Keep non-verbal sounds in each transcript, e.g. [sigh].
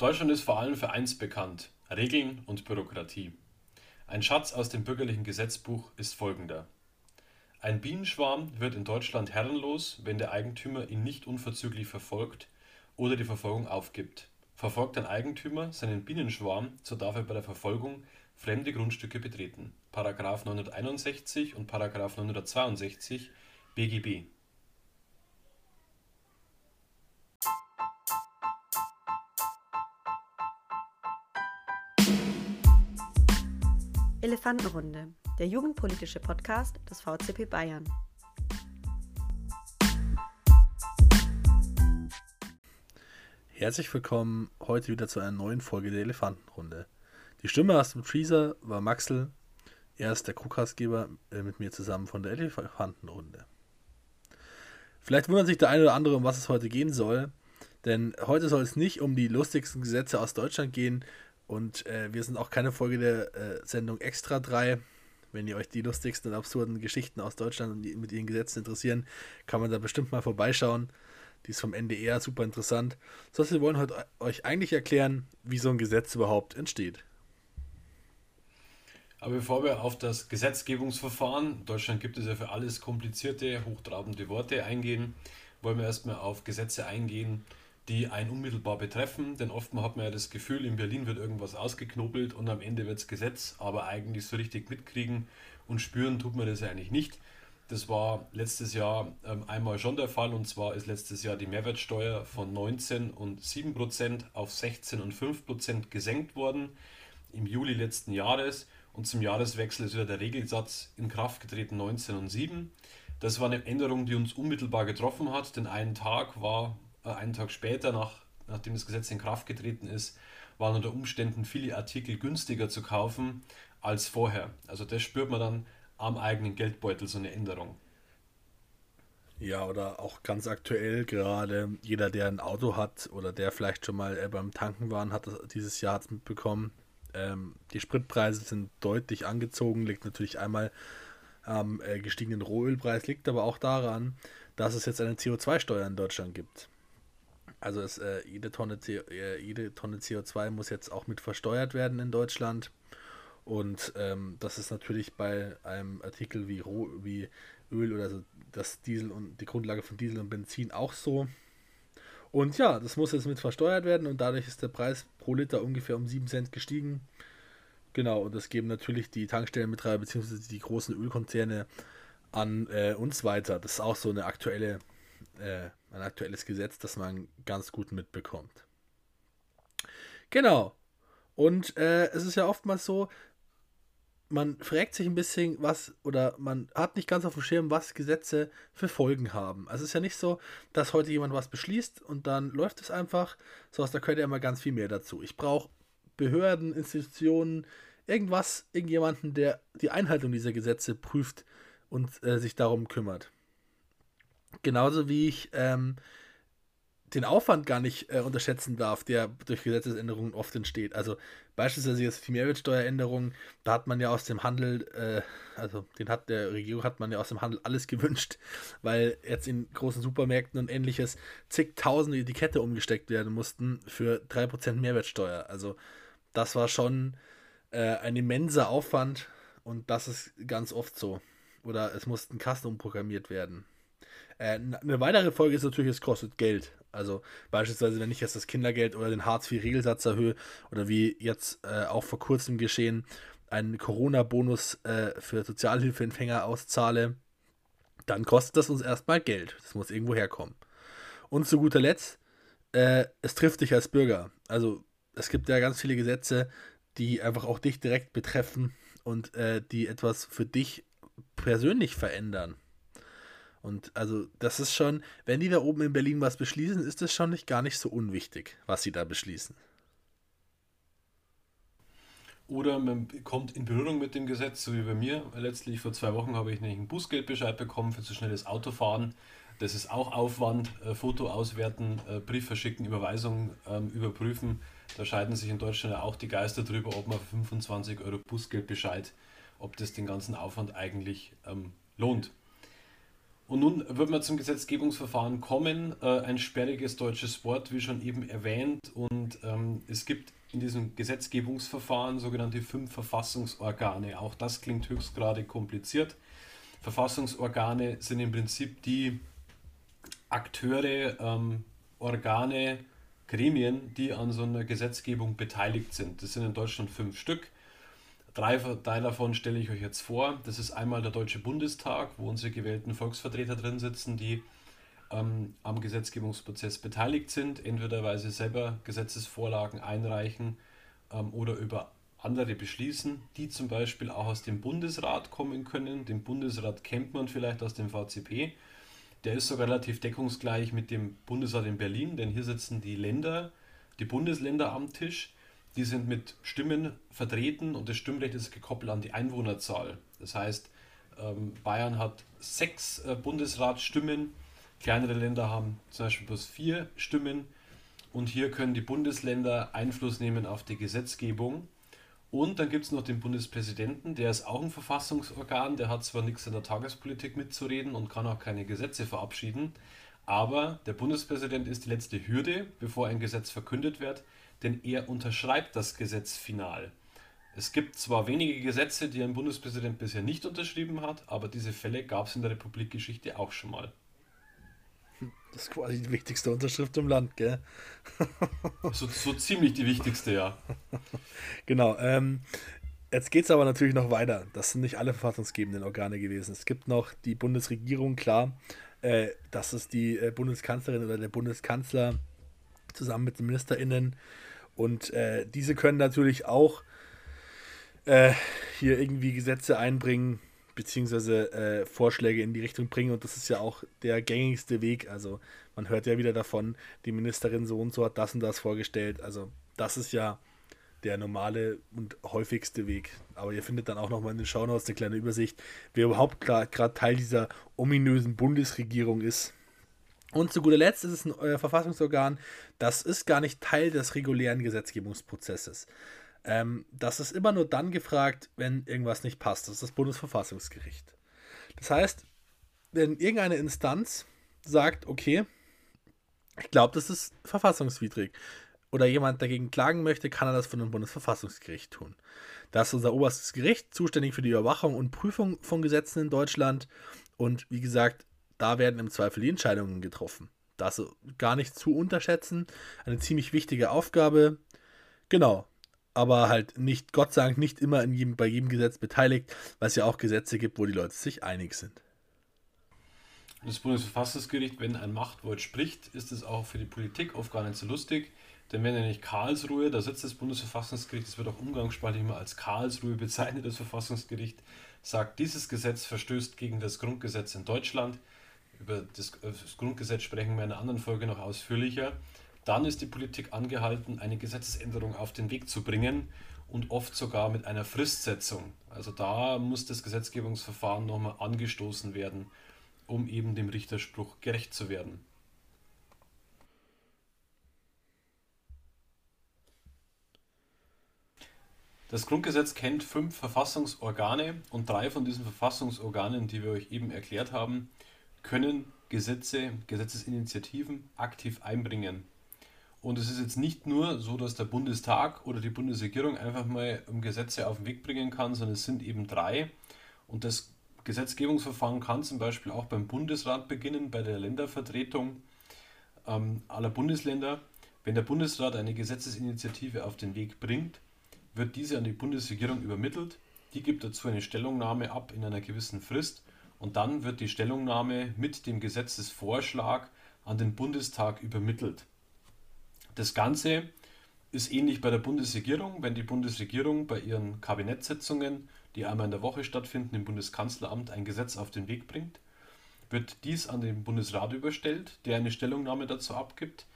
Deutschland ist vor allem für eins bekannt: Regeln und Bürokratie. Ein Schatz aus dem bürgerlichen Gesetzbuch ist folgender: Ein Bienenschwarm wird in Deutschland herrenlos, wenn der Eigentümer ihn nicht unverzüglich verfolgt oder die Verfolgung aufgibt. Verfolgt ein Eigentümer seinen Bienenschwarm, so darf er bei der Verfolgung fremde Grundstücke betreten. § 961 und § 962 BGB Elefantenrunde, der jugendpolitische Podcast des VCP Bayern. Herzlich willkommen heute wieder zu einer neuen Folge der Elefantenrunde. Die Stimme aus dem Teaser war Maxel. Er ist der Co-Castgeber äh, mit mir zusammen von der Elefantenrunde. Vielleicht wundert sich der eine oder andere, um was es heute gehen soll. Denn heute soll es nicht um die lustigsten Gesetze aus Deutschland gehen, und äh, wir sind auch keine Folge der äh, Sendung Extra 3. Wenn ihr euch die lustigsten und absurden Geschichten aus Deutschland und mit ihren Gesetzen interessieren, kann man da bestimmt mal vorbeischauen. Die ist vom NDR super interessant. Sonst wir wollen heute euch eigentlich erklären, wie so ein Gesetz überhaupt entsteht. Aber bevor wir auf das Gesetzgebungsverfahren, Deutschland gibt es ja für alles komplizierte, hochtrabende Worte eingehen, wollen wir erstmal auf Gesetze eingehen, die einen unmittelbar betreffen. Denn oftmals hat man ja das Gefühl, in Berlin wird irgendwas ausgeknobelt und am Ende wird es Gesetz, aber eigentlich so richtig mitkriegen und spüren tut man das eigentlich nicht. Das war letztes Jahr ähm, einmal schon der Fall und zwar ist letztes Jahr die Mehrwertsteuer von 19 und 7 Prozent auf 16 und 5 Prozent gesenkt worden im Juli letzten Jahres und zum Jahreswechsel ist wieder der Regelsatz in Kraft getreten 19 und 7. Das war eine Änderung, die uns unmittelbar getroffen hat, denn einen Tag war einen Tag später, nach, nachdem das Gesetz in Kraft getreten ist, waren unter Umständen viele Artikel günstiger zu kaufen als vorher. Also das spürt man dann am eigenen Geldbeutel, so eine Änderung. Ja, oder auch ganz aktuell gerade jeder, der ein Auto hat oder der vielleicht schon mal äh, beim Tanken war, hat dieses Jahr mitbekommen. Ähm, die Spritpreise sind deutlich angezogen, liegt natürlich einmal am äh, gestiegenen Rohölpreis, liegt aber auch daran, dass es jetzt eine CO2-Steuer in Deutschland gibt. Also es, äh, jede, Tonne äh, jede Tonne CO2 muss jetzt auch mit versteuert werden in Deutschland. Und ähm, das ist natürlich bei einem Artikel wie, Roh, wie Öl oder so, das Diesel und die Grundlage von Diesel und Benzin auch so. Und ja, das muss jetzt mit versteuert werden und dadurch ist der Preis pro Liter ungefähr um 7 Cent gestiegen. Genau, und das geben natürlich die Tankstellenbetreiber bzw. die großen Ölkonzerne an äh, uns weiter. Das ist auch so eine aktuelle äh, ein aktuelles Gesetz, das man ganz gut mitbekommt. Genau. Und äh, es ist ja oftmals so, man fragt sich ein bisschen, was, oder man hat nicht ganz auf dem Schirm, was Gesetze für Folgen haben. Also es ist ja nicht so, dass heute jemand was beschließt und dann läuft es einfach, sondern da gehört ja immer ganz viel mehr dazu. Ich brauche Behörden, Institutionen, irgendwas, irgendjemanden, der die Einhaltung dieser Gesetze prüft und äh, sich darum kümmert. Genauso wie ich ähm, den Aufwand gar nicht äh, unterschätzen darf, der durch Gesetzesänderungen oft entsteht. Also beispielsweise jetzt die Mehrwertsteueränderung, da hat man ja aus dem Handel, äh, also den hat der Regierung hat man ja aus dem Handel alles gewünscht, weil jetzt in großen Supermärkten und ähnliches zigtausende Etikette umgesteckt werden mussten für 3% Mehrwertsteuer. Also das war schon äh, ein immenser Aufwand und das ist ganz oft so. Oder es mussten Kasten umprogrammiert werden. Äh, eine weitere Folge ist natürlich, es kostet Geld. Also beispielsweise, wenn ich jetzt das Kindergeld oder den Hartz-IV-Regelsatz erhöhe oder wie jetzt äh, auch vor kurzem geschehen, einen Corona-Bonus äh, für Sozialhilfeempfänger auszahle, dann kostet das uns erstmal Geld. Das muss irgendwo herkommen. Und zu guter Letzt, äh, es trifft dich als Bürger. Also es gibt ja ganz viele Gesetze, die einfach auch dich direkt betreffen und äh, die etwas für dich persönlich verändern. Und also das ist schon, wenn die da oben in Berlin was beschließen, ist das schon nicht gar nicht so unwichtig, was sie da beschließen. Oder man kommt in Berührung mit dem Gesetz, so wie bei mir. Letztlich vor zwei Wochen habe ich nämlich einen Bußgeldbescheid bekommen für zu schnelles Autofahren. Das ist auch Aufwand, äh, Foto auswerten, äh, Brief verschicken, Überweisung ähm, überprüfen. Da scheiden sich in Deutschland auch die Geister drüber, ob man für 25 Euro Bußgeldbescheid, ob das den ganzen Aufwand eigentlich ähm, lohnt. Und nun wird man zum Gesetzgebungsverfahren kommen. Äh, ein sperriges deutsches Wort, wie schon eben erwähnt. Und ähm, es gibt in diesem Gesetzgebungsverfahren sogenannte fünf Verfassungsorgane. Auch das klingt höchstgradig kompliziert. Verfassungsorgane sind im Prinzip die Akteure, ähm, Organe, Gremien, die an so einer Gesetzgebung beteiligt sind. Das sind in Deutschland fünf Stück. Drei, drei davon stelle ich euch jetzt vor. Das ist einmal der Deutsche Bundestag, wo unsere gewählten Volksvertreter drin sitzen, die ähm, am Gesetzgebungsprozess beteiligt sind, entweder weil sie selber Gesetzesvorlagen einreichen ähm, oder über andere beschließen, die zum Beispiel auch aus dem Bundesrat kommen können. Den Bundesrat kennt man vielleicht aus dem VCP. Der ist sogar relativ deckungsgleich mit dem Bundesrat in Berlin, denn hier sitzen die Länder, die Bundesländer am Tisch. Die sind mit Stimmen vertreten und das Stimmrecht ist gekoppelt an die Einwohnerzahl. Das heißt, ähm, Bayern hat sechs äh, Bundesratsstimmen, kleinere Länder haben zum Beispiel bloß vier Stimmen und hier können die Bundesländer Einfluss nehmen auf die Gesetzgebung. Und dann gibt es noch den Bundespräsidenten, der ist auch ein Verfassungsorgan, der hat zwar nichts in der Tagespolitik mitzureden und kann auch keine Gesetze verabschieden, aber der Bundespräsident ist die letzte Hürde, bevor ein Gesetz verkündet wird, denn er unterschreibt das Gesetz final. Es gibt zwar wenige Gesetze, die ein Bundespräsident bisher nicht unterschrieben hat, aber diese Fälle gab es in der Republikgeschichte auch schon mal. Das ist quasi die wichtigste Unterschrift im Land, gell? [laughs] so, so ziemlich die wichtigste, ja. Genau. Ähm, jetzt geht es aber natürlich noch weiter. Das sind nicht alle verfassungsgebenden Organe gewesen. Es gibt noch die Bundesregierung, klar. Äh, das ist die äh, Bundeskanzlerin oder der Bundeskanzler zusammen mit den MinisterInnen. Und äh, diese können natürlich auch äh, hier irgendwie Gesetze einbringen, beziehungsweise äh, Vorschläge in die Richtung bringen. Und das ist ja auch der gängigste Weg. Also man hört ja wieder davon, die Ministerin so und so hat das und das vorgestellt. Also das ist ja der normale und häufigste Weg. Aber ihr findet dann auch nochmal in den Shownotes eine kleine Übersicht, wer überhaupt gerade Teil dieser ominösen Bundesregierung ist. Und zu guter Letzt ist es ein äh, Verfassungsorgan, das ist gar nicht Teil des regulären Gesetzgebungsprozesses. Ähm, das ist immer nur dann gefragt, wenn irgendwas nicht passt. Das ist das Bundesverfassungsgericht. Das heißt, wenn irgendeine Instanz sagt, okay, ich glaube, das ist verfassungswidrig, oder jemand dagegen klagen möchte, kann er das von dem Bundesverfassungsgericht tun. Das ist unser oberstes Gericht, zuständig für die Überwachung und Prüfung von Gesetzen in Deutschland. Und wie gesagt, da werden im Zweifel die Entscheidungen getroffen. Das gar nicht zu unterschätzen. Eine ziemlich wichtige Aufgabe. Genau aber halt nicht, Gott sei Dank, nicht immer jedem, bei jedem Gesetz beteiligt, weil es ja auch Gesetze gibt, wo die Leute sich einig sind. Das Bundesverfassungsgericht, wenn ein Machtwort spricht, ist es auch für die Politik oft gar nicht so lustig. Denn wenn er nicht Karlsruhe, da sitzt das Bundesverfassungsgericht, das wird auch umgangssprachlich immer als Karlsruhe bezeichnet, das Verfassungsgericht, sagt, dieses Gesetz verstößt gegen das Grundgesetz in Deutschland. Über das, das Grundgesetz sprechen wir in einer anderen Folge noch ausführlicher dann ist die Politik angehalten, eine Gesetzesänderung auf den Weg zu bringen und oft sogar mit einer Fristsetzung. Also da muss das Gesetzgebungsverfahren nochmal angestoßen werden, um eben dem Richterspruch gerecht zu werden. Das Grundgesetz kennt fünf Verfassungsorgane und drei von diesen Verfassungsorganen, die wir euch eben erklärt haben, können Gesetze, Gesetzesinitiativen aktiv einbringen. Und es ist jetzt nicht nur so, dass der Bundestag oder die Bundesregierung einfach mal Gesetze auf den Weg bringen kann, sondern es sind eben drei. Und das Gesetzgebungsverfahren kann zum Beispiel auch beim Bundesrat beginnen, bei der Ländervertretung ähm, aller Bundesländer. Wenn der Bundesrat eine Gesetzesinitiative auf den Weg bringt, wird diese an die Bundesregierung übermittelt. Die gibt dazu eine Stellungnahme ab in einer gewissen Frist und dann wird die Stellungnahme mit dem Gesetzesvorschlag an den Bundestag übermittelt. Das Ganze ist ähnlich bei der Bundesregierung, wenn die Bundesregierung bei ihren Kabinettssitzungen, die einmal in der Woche stattfinden, im Bundeskanzleramt ein Gesetz auf den Weg bringt, wird dies an den Bundesrat überstellt, der eine Stellungnahme dazu abgibt,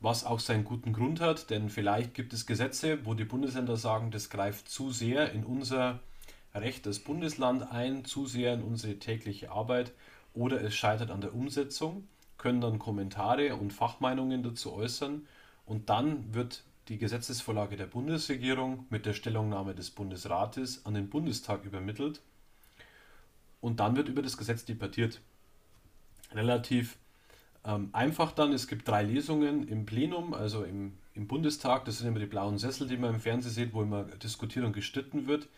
was auch seinen guten Grund hat, denn vielleicht gibt es Gesetze, wo die Bundesländer sagen, das greift zu sehr in unser Recht als Bundesland ein, zu sehr in unsere tägliche Arbeit oder es scheitert an der Umsetzung, können dann Kommentare und Fachmeinungen dazu äußern und dann wird die Gesetzesvorlage der Bundesregierung mit der Stellungnahme des Bundesrates an den Bundestag übermittelt und dann wird über das Gesetz debattiert. relativ ähm, einfach dann. Es gibt drei Lesungen im Plenum, also im, im Bundestag. Das sind immer die blauen Sessel, die man im Fernsehen sieht, wo immer diskutiert und gestritten wird.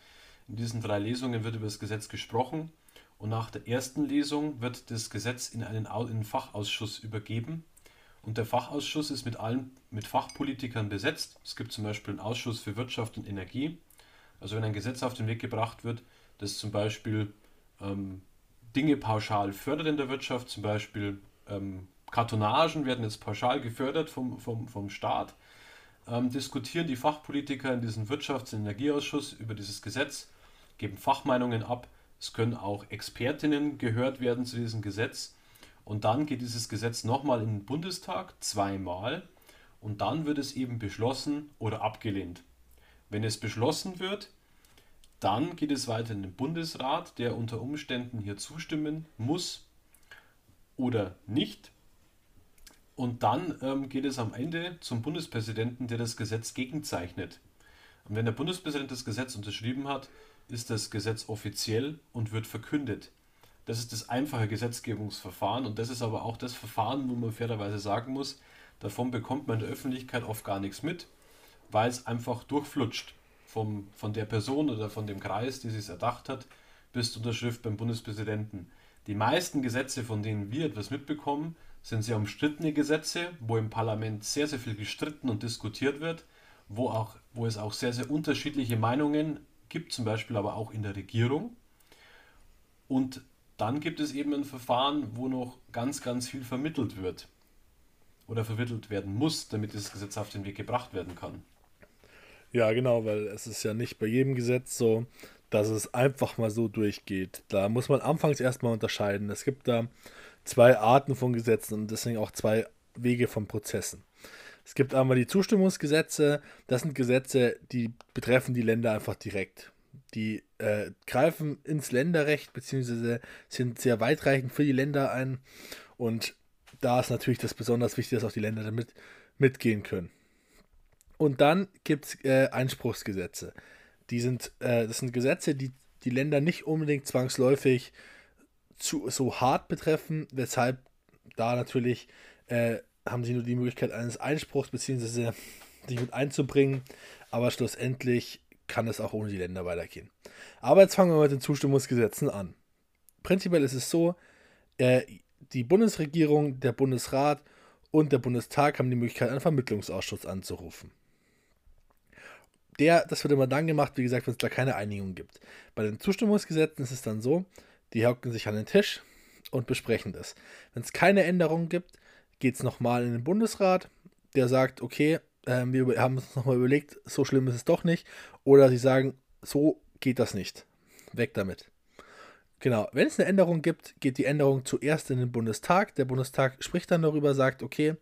In diesen drei Lesungen wird über das Gesetz gesprochen. Und nach der ersten Lesung wird das Gesetz in einen, in einen Fachausschuss übergeben. Und der Fachausschuss ist mit allen mit Fachpolitikern besetzt. Es gibt zum Beispiel einen Ausschuss für Wirtschaft und Energie. Also wenn ein Gesetz auf den Weg gebracht wird, das zum Beispiel ähm, Dinge pauschal fördert in der Wirtschaft, zum Beispiel ähm, Kartonagen werden jetzt pauschal gefördert vom, vom, vom Staat, ähm, diskutieren die Fachpolitiker in diesem Wirtschafts- und Energieausschuss über dieses Gesetz, geben Fachmeinungen ab. Es können auch Expertinnen gehört werden zu diesem Gesetz. Und dann geht dieses Gesetz nochmal in den Bundestag, zweimal. Und dann wird es eben beschlossen oder abgelehnt. Wenn es beschlossen wird, dann geht es weiter in den Bundesrat, der unter Umständen hier zustimmen muss oder nicht. Und dann ähm, geht es am Ende zum Bundespräsidenten, der das Gesetz gegenzeichnet. Und wenn der Bundespräsident das Gesetz unterschrieben hat, ist das Gesetz offiziell und wird verkündet. Das ist das einfache Gesetzgebungsverfahren und das ist aber auch das Verfahren, wo man fairerweise sagen muss, davon bekommt man in der Öffentlichkeit oft gar nichts mit, weil es einfach durchflutscht vom, von der Person oder von dem Kreis, die sich erdacht hat, bis zur Unterschrift beim Bundespräsidenten. Die meisten Gesetze, von denen wir etwas mitbekommen, sind sehr umstrittene Gesetze, wo im Parlament sehr, sehr viel gestritten und diskutiert wird, wo, auch, wo es auch sehr, sehr unterschiedliche Meinungen gibt, zum Beispiel aber auch in der Regierung. Und dann gibt es eben ein Verfahren, wo noch ganz, ganz viel vermittelt wird oder vermittelt werden muss, damit dieses Gesetz auf den Weg gebracht werden kann. Ja, genau, weil es ist ja nicht bei jedem Gesetz so, dass es einfach mal so durchgeht. Da muss man anfangs erstmal unterscheiden. Es gibt da zwei Arten von Gesetzen und deswegen auch zwei Wege von Prozessen. Es gibt einmal die Zustimmungsgesetze. Das sind Gesetze, die betreffen die Länder einfach direkt. Die äh, greifen ins Länderrecht beziehungsweise sind sehr weitreichend für die Länder ein. Und da ist natürlich das besonders wichtig, dass auch die Länder damit mitgehen können. Und dann gibt es äh, Einspruchsgesetze. Die sind, äh, das sind Gesetze, die die Länder nicht unbedingt zwangsläufig zu, so hart betreffen, weshalb da natürlich äh, haben sie nur die Möglichkeit eines Einspruchs beziehungsweise [laughs] sich mit einzubringen, aber schlussendlich kann es auch ohne die Länder weitergehen. Aber jetzt fangen wir mit den Zustimmungsgesetzen an. Prinzipiell ist es so, äh, die Bundesregierung, der Bundesrat und der Bundestag haben die Möglichkeit, einen Vermittlungsausschuss anzurufen der, das wird immer dann gemacht, wie gesagt, wenn es da keine Einigung gibt. Bei den Zustimmungsgesetzen ist es dann so, die hocken sich an den Tisch und besprechen das. Wenn es keine Änderungen gibt, geht es nochmal in den Bundesrat, der sagt, okay, äh, wir haben uns nochmal überlegt, so schlimm ist es doch nicht. Oder sie sagen, so geht das nicht. Weg damit. Genau, wenn es eine Änderung gibt, geht die Änderung zuerst in den Bundestag. Der Bundestag spricht dann darüber, sagt, okay,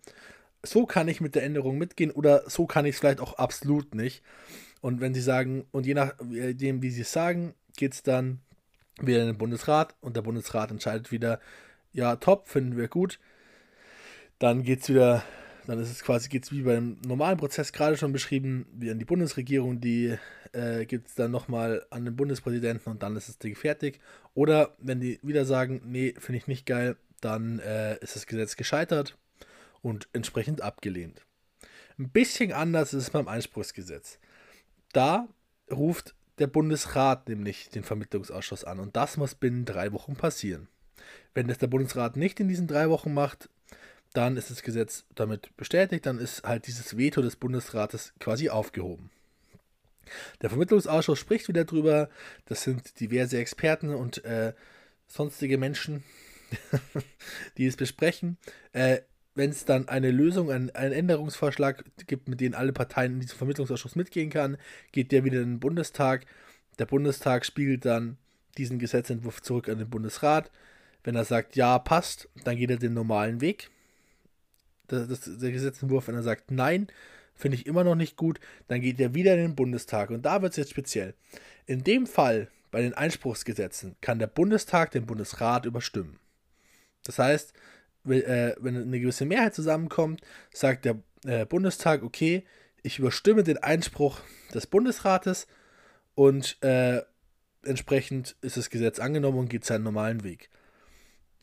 so kann ich mit der Änderung mitgehen oder so kann ich es vielleicht auch absolut nicht. Und wenn sie sagen, und je nachdem, wie sie es sagen, geht es dann wieder in den Bundesrat und der Bundesrat entscheidet wieder, ja, top, finden wir gut. Dann geht es wieder, dann ist es quasi, geht es wie beim normalen Prozess gerade schon beschrieben, wie an die Bundesregierung, die äh, gibt es dann nochmal an den Bundespräsidenten und dann ist das Ding fertig. Oder wenn die wieder sagen, nee, finde ich nicht geil, dann äh, ist das Gesetz gescheitert und entsprechend abgelehnt. Ein bisschen anders ist es beim Einspruchsgesetz. Da ruft der Bundesrat nämlich den Vermittlungsausschuss an und das muss binnen drei Wochen passieren. Wenn das der Bundesrat nicht in diesen drei Wochen macht, dann ist das Gesetz damit bestätigt, dann ist halt dieses Veto des Bundesrates quasi aufgehoben. Der Vermittlungsausschuss spricht wieder drüber, das sind diverse Experten und äh, sonstige Menschen, [laughs] die es besprechen. Äh, wenn es dann eine Lösung, einen, einen Änderungsvorschlag gibt, mit dem alle Parteien in diesem Vermittlungsausschuss mitgehen kann, geht der wieder in den Bundestag. Der Bundestag spiegelt dann diesen Gesetzentwurf zurück an den Bundesrat. Wenn er sagt, ja, passt, dann geht er den normalen Weg. Das, das, der Gesetzentwurf, wenn er sagt, nein, finde ich immer noch nicht gut, dann geht er wieder in den Bundestag. Und da wird es jetzt speziell. In dem Fall, bei den Einspruchsgesetzen, kann der Bundestag den Bundesrat überstimmen. Das heißt, wenn eine gewisse Mehrheit zusammenkommt, sagt der äh, Bundestag, okay, ich überstimme den Einspruch des Bundesrates und äh, entsprechend ist das Gesetz angenommen und geht seinen normalen Weg.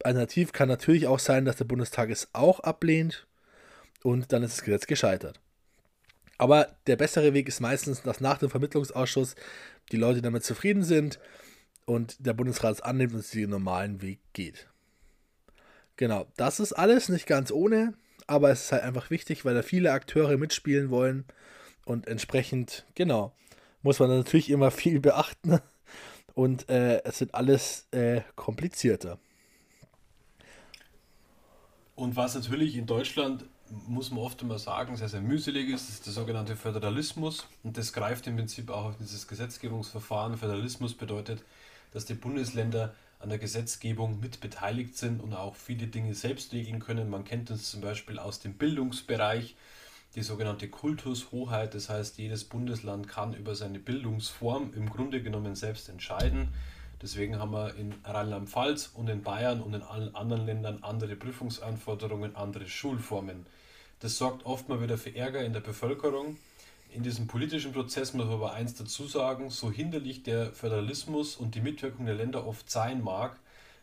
alternativ kann natürlich auch sein, dass der Bundestag es auch ablehnt und dann ist das Gesetz gescheitert. Aber der bessere Weg ist meistens, dass nach dem Vermittlungsausschuss die Leute damit zufrieden sind und der Bundesrat es annimmt und es den normalen Weg geht. Genau, das ist alles nicht ganz ohne, aber es ist halt einfach wichtig, weil da viele Akteure mitspielen wollen und entsprechend, genau, muss man natürlich immer [laughs] viel beachten und äh, es wird alles äh, komplizierter. Und was natürlich in Deutschland, muss man oft immer sagen, sehr, sehr mühselig ist, ist der sogenannte Föderalismus. Und das greift im Prinzip auch auf dieses Gesetzgebungsverfahren. Föderalismus bedeutet, dass die Bundesländer an der Gesetzgebung mit beteiligt sind und auch viele Dinge selbst regeln können. Man kennt das zum Beispiel aus dem Bildungsbereich, die sogenannte Kultushoheit. Das heißt, jedes Bundesland kann über seine Bildungsform im Grunde genommen selbst entscheiden. Deswegen haben wir in Rheinland-Pfalz und in Bayern und in allen anderen Ländern andere Prüfungsanforderungen, andere Schulformen. Das sorgt oft mal wieder für Ärger in der Bevölkerung in diesem politischen Prozess muss man aber eins dazu sagen, so hinderlich der Föderalismus und die Mitwirkung der Länder oft sein mag,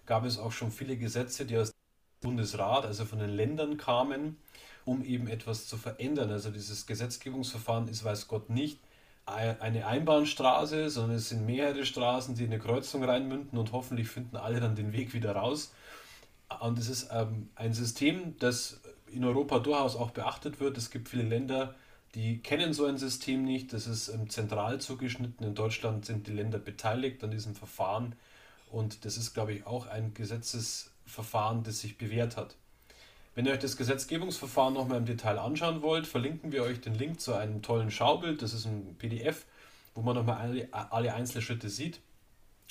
gab es auch schon viele Gesetze, die aus dem Bundesrat, also von den Ländern kamen, um eben etwas zu verändern. Also dieses Gesetzgebungsverfahren ist, weiß Gott nicht, eine Einbahnstraße, sondern es sind mehrere Straßen, die in eine Kreuzung reinmünden und hoffentlich finden alle dann den Weg wieder raus. Und es ist ähm, ein System, das in Europa durchaus auch beachtet wird. Es gibt viele Länder, die kennen so ein System nicht. Das ist ähm, zentral zugeschnitten. In Deutschland sind die Länder beteiligt an diesem Verfahren. Und das ist, glaube ich, auch ein Gesetzesverfahren, das sich bewährt hat. Wenn ihr euch das Gesetzgebungsverfahren nochmal im Detail anschauen wollt, verlinken wir euch den Link zu einem tollen Schaubild. Das ist ein PDF, wo man nochmal alle, alle Einzelschritte sieht.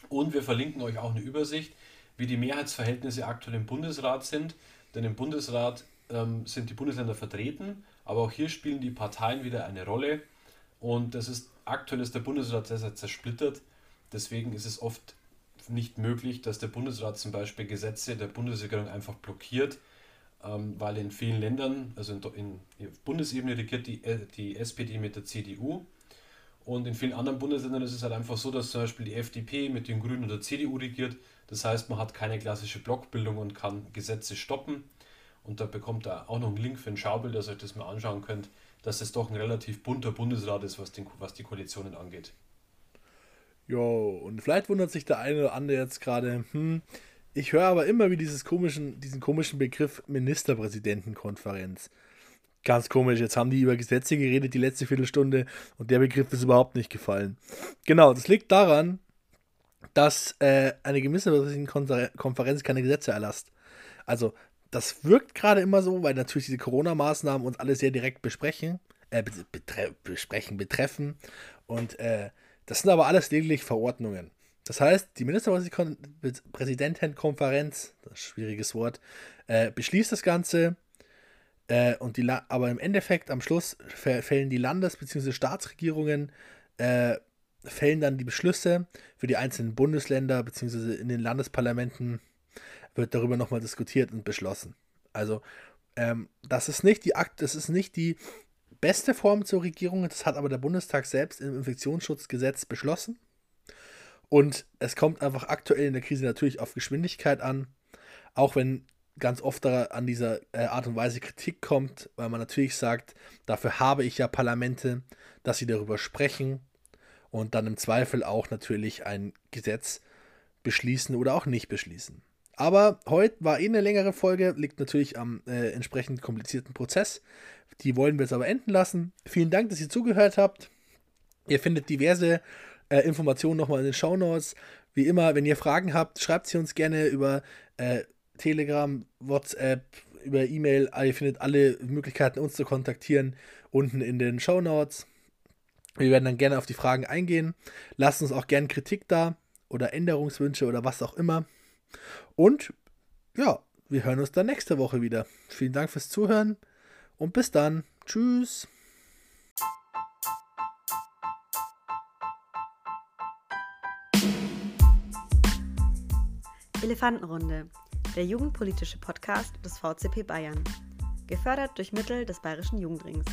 Und wir verlinken euch auch eine Übersicht, wie die Mehrheitsverhältnisse aktuell im Bundesrat sind. Denn im Bundesrat ähm, sind die Bundesländer vertreten aber auch hier spielen die Parteien wieder eine Rolle. Und das ist aktuell ist der Bundesrat sehr, sehr zersplittert. Deswegen ist es oft nicht möglich, dass der Bundesrat zum Beispiel Gesetze der Bundesregierung einfach blockiert, ähm, weil in vielen Ländern, also in, in Bundesebene regiert die, äh, die SPD mit der CDU und in vielen anderen Bundesländern ist es halt einfach so, dass zum Beispiel die FDP mit den Grünen oder CDU regiert. Das heißt, man hat keine klassische Blockbildung und kann Gesetze stoppen. Und da bekommt er auch noch einen Link für ein Schaubild, dass ihr euch das mal anschauen könnt, dass es doch ein relativ bunter Bundesrat ist, was, den, was die Koalitionen angeht. Jo, und vielleicht wundert sich der eine oder andere jetzt gerade, hm, ich höre aber immer wie dieses komischen, diesen komischen Begriff Ministerpräsidentenkonferenz. Ganz komisch, jetzt haben die über Gesetze geredet die letzte Viertelstunde und der Begriff ist überhaupt nicht gefallen. Genau, das liegt daran, dass äh, eine Ministerpräsidentenkonferenz keine Gesetze erlasst. Also das wirkt gerade immer so, weil natürlich diese Corona-Maßnahmen uns alle sehr direkt besprechen, äh, betre besprechen, betreffen. Und äh, das sind aber alles lediglich Verordnungen. Das heißt, die Ministerpräsidentenkonferenz, das schwieriges Wort, äh, beschließt das Ganze. Äh, und die aber im Endeffekt am Schluss fällen die Landes- bzw. Staatsregierungen äh, fällen dann die Beschlüsse für die einzelnen Bundesländer bzw. in den Landesparlamenten wird darüber nochmal diskutiert und beschlossen. Also, ähm, das ist nicht die Akt, das ist nicht die beste Form zur Regierung, das hat aber der Bundestag selbst im Infektionsschutzgesetz beschlossen. Und es kommt einfach aktuell in der Krise natürlich auf Geschwindigkeit an, auch wenn ganz oft an dieser äh, Art und Weise Kritik kommt, weil man natürlich sagt, dafür habe ich ja Parlamente, dass sie darüber sprechen und dann im Zweifel auch natürlich ein Gesetz beschließen oder auch nicht beschließen. Aber heute war eh eine längere Folge, liegt natürlich am äh, entsprechend komplizierten Prozess. Die wollen wir jetzt aber enden lassen. Vielen Dank, dass ihr zugehört habt. Ihr findet diverse äh, Informationen nochmal in den Show Notes. Wie immer, wenn ihr Fragen habt, schreibt sie uns gerne über äh, Telegram, WhatsApp, über E-Mail. Ihr findet alle Möglichkeiten, uns zu kontaktieren, unten in den Show Notes. Wir werden dann gerne auf die Fragen eingehen. Lasst uns auch gerne Kritik da oder Änderungswünsche oder was auch immer. Und ja, wir hören uns dann nächste Woche wieder. Vielen Dank fürs Zuhören und bis dann. Tschüss. Elefantenrunde, der jugendpolitische Podcast des VCP Bayern. Gefördert durch Mittel des Bayerischen Jugendrings.